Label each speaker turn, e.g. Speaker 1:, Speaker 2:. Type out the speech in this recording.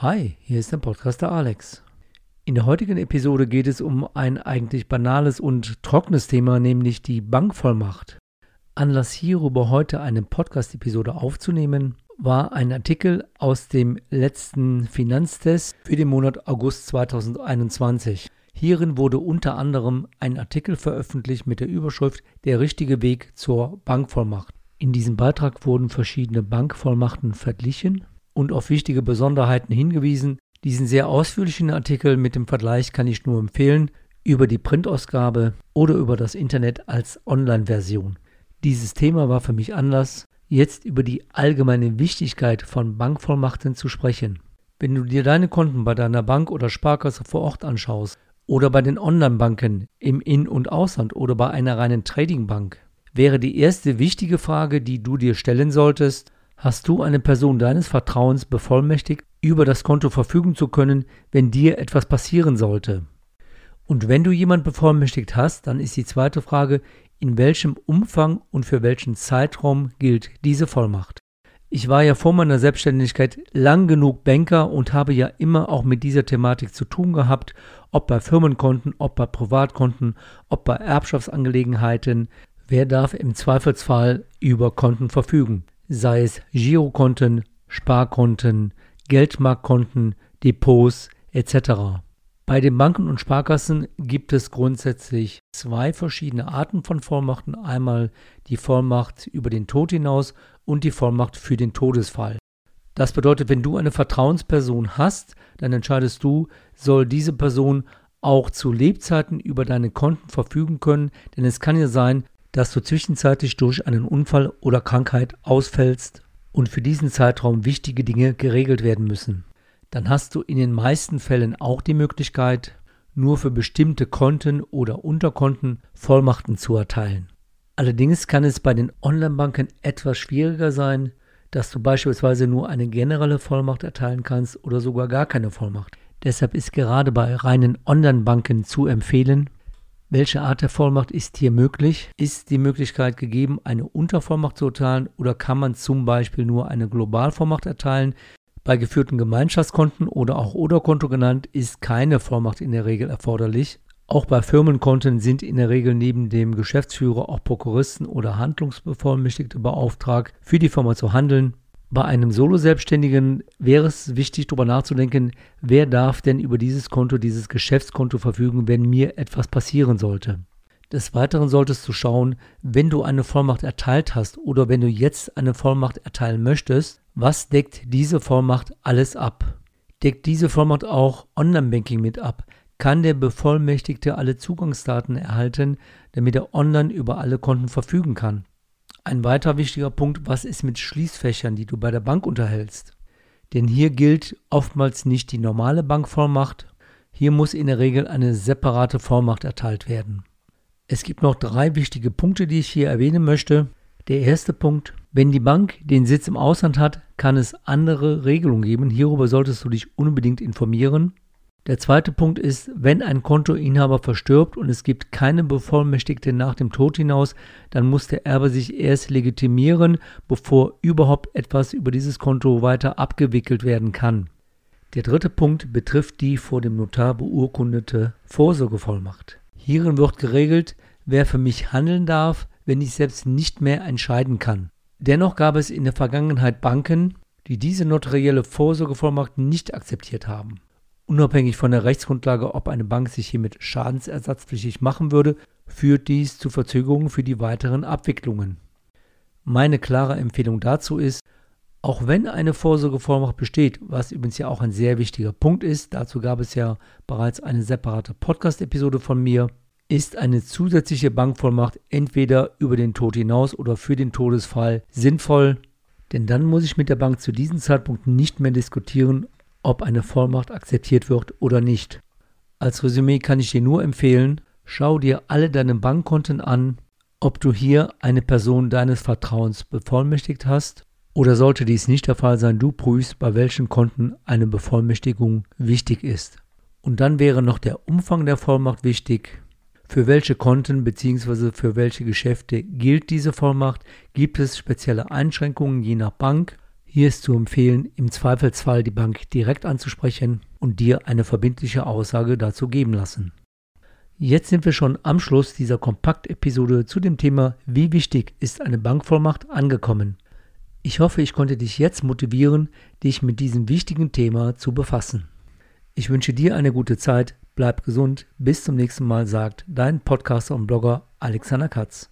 Speaker 1: Hi, hier ist der Podcaster Alex. In der heutigen Episode geht es um ein eigentlich banales und trockenes Thema, nämlich die Bankvollmacht. Anlass hierüber heute eine Podcast-Episode aufzunehmen, war ein Artikel aus dem letzten Finanztest für den Monat August 2021. Hierin wurde unter anderem ein Artikel veröffentlicht mit der Überschrift Der richtige Weg zur Bankvollmacht. In diesem Beitrag wurden verschiedene Bankvollmachten verglichen und auf wichtige Besonderheiten hingewiesen. Diesen sehr ausführlichen Artikel mit dem Vergleich kann ich nur empfehlen über die Printausgabe oder über das Internet als Online-Version. Dieses Thema war für mich Anlass, jetzt über die allgemeine Wichtigkeit von Bankvollmachten zu sprechen. Wenn du dir deine Konten bei deiner Bank oder Sparkasse vor Ort anschaust oder bei den Online-Banken im In- und Ausland oder bei einer reinen Trading-Bank, wäre die erste wichtige Frage, die du dir stellen solltest, hast du eine Person deines Vertrauens bevollmächtigt, über das Konto verfügen zu können, wenn dir etwas passieren sollte? Und wenn du jemand bevollmächtigt hast, dann ist die zweite Frage, in welchem Umfang und für welchen Zeitraum gilt diese Vollmacht? Ich war ja vor meiner Selbstständigkeit lang genug Banker und habe ja immer auch mit dieser Thematik zu tun gehabt, ob bei Firmenkonten, ob bei Privatkonten, ob bei Erbschaftsangelegenheiten, Wer darf im Zweifelsfall über Konten verfügen? Sei es Girokonten, Sparkonten, Geldmarktkonten, Depots etc. Bei den Banken und Sparkassen gibt es grundsätzlich zwei verschiedene Arten von Vollmachten. Einmal die Vollmacht über den Tod hinaus und die Vollmacht für den Todesfall. Das bedeutet, wenn du eine Vertrauensperson hast, dann entscheidest du, soll diese Person auch zu Lebzeiten über deine Konten verfügen können, denn es kann ja sein, dass du zwischenzeitlich durch einen Unfall oder Krankheit ausfällst und für diesen Zeitraum wichtige Dinge geregelt werden müssen. Dann hast du in den meisten Fällen auch die Möglichkeit, nur für bestimmte Konten oder Unterkonten Vollmachten zu erteilen. Allerdings kann es bei den Online-Banken etwas schwieriger sein, dass du beispielsweise nur eine generelle Vollmacht erteilen kannst oder sogar gar keine Vollmacht. Deshalb ist gerade bei reinen Online-Banken zu empfehlen, welche Art der Vollmacht ist hier möglich? Ist die Möglichkeit gegeben, eine Untervollmacht zu erteilen oder kann man zum Beispiel nur eine Globalvollmacht erteilen? Bei geführten Gemeinschaftskonten oder auch Oderkonto genannt ist keine Vollmacht in der Regel erforderlich. Auch bei Firmenkonten sind in der Regel neben dem Geschäftsführer auch Prokuristen oder Handlungsbevollmächtigte beauftragt, für die Firma zu handeln. Bei einem Solo-Selbstständigen wäre es wichtig, darüber nachzudenken, wer darf denn über dieses Konto, dieses Geschäftskonto verfügen, wenn mir etwas passieren sollte. Des Weiteren solltest du schauen, wenn du eine Vollmacht erteilt hast oder wenn du jetzt eine Vollmacht erteilen möchtest, was deckt diese Vollmacht alles ab? Deckt diese Vollmacht auch Online-Banking mit ab? Kann der Bevollmächtigte alle Zugangsdaten erhalten, damit er online über alle Konten verfügen kann? Ein weiterer wichtiger Punkt, was ist mit Schließfächern, die du bei der Bank unterhältst? Denn hier gilt oftmals nicht die normale Bankvollmacht, hier muss in der Regel eine separate Vollmacht erteilt werden. Es gibt noch drei wichtige Punkte, die ich hier erwähnen möchte. Der erste Punkt, wenn die Bank den Sitz im Ausland hat, kann es andere Regelungen geben. Hierüber solltest du dich unbedingt informieren. Der zweite Punkt ist, wenn ein Kontoinhaber verstirbt und es gibt keine Bevollmächtigte nach dem Tod hinaus, dann muss der Erbe sich erst legitimieren, bevor überhaupt etwas über dieses Konto weiter abgewickelt werden kann. Der dritte Punkt betrifft die vor dem Notar beurkundete Vorsorgevollmacht. Hierin wird geregelt, wer für mich handeln darf, wenn ich selbst nicht mehr entscheiden kann. Dennoch gab es in der Vergangenheit Banken, die diese notarielle Vorsorgevollmacht nicht akzeptiert haben. Unabhängig von der Rechtsgrundlage, ob eine Bank sich hiermit schadensersatzpflichtig machen würde, führt dies zu Verzögerungen für die weiteren Abwicklungen. Meine klare Empfehlung dazu ist, auch wenn eine Vorsorgevollmacht besteht, was übrigens ja auch ein sehr wichtiger Punkt ist, dazu gab es ja bereits eine separate Podcast-Episode von mir, ist eine zusätzliche Bankvollmacht entweder über den Tod hinaus oder für den Todesfall sinnvoll, denn dann muss ich mit der Bank zu diesem Zeitpunkt nicht mehr diskutieren, ob eine Vollmacht akzeptiert wird oder nicht. Als Resümee kann ich dir nur empfehlen, schau dir alle deine Bankkonten an, ob du hier eine Person deines Vertrauens bevollmächtigt hast oder sollte dies nicht der Fall sein, du prüfst, bei welchen Konten eine Bevollmächtigung wichtig ist. Und dann wäre noch der Umfang der Vollmacht wichtig. Für welche Konten bzw. für welche Geschäfte gilt diese Vollmacht? Gibt es spezielle Einschränkungen je nach Bank? Hier ist zu empfehlen, im Zweifelsfall die Bank direkt anzusprechen und dir eine verbindliche Aussage dazu geben lassen. Jetzt sind wir schon am Schluss dieser Kompakt-Episode zu dem Thema Wie wichtig ist eine Bankvollmacht angekommen. Ich hoffe, ich konnte dich jetzt motivieren, dich mit diesem wichtigen Thema zu befassen. Ich wünsche dir eine gute Zeit, bleib gesund, bis zum nächsten Mal, sagt dein Podcaster und Blogger Alexander Katz.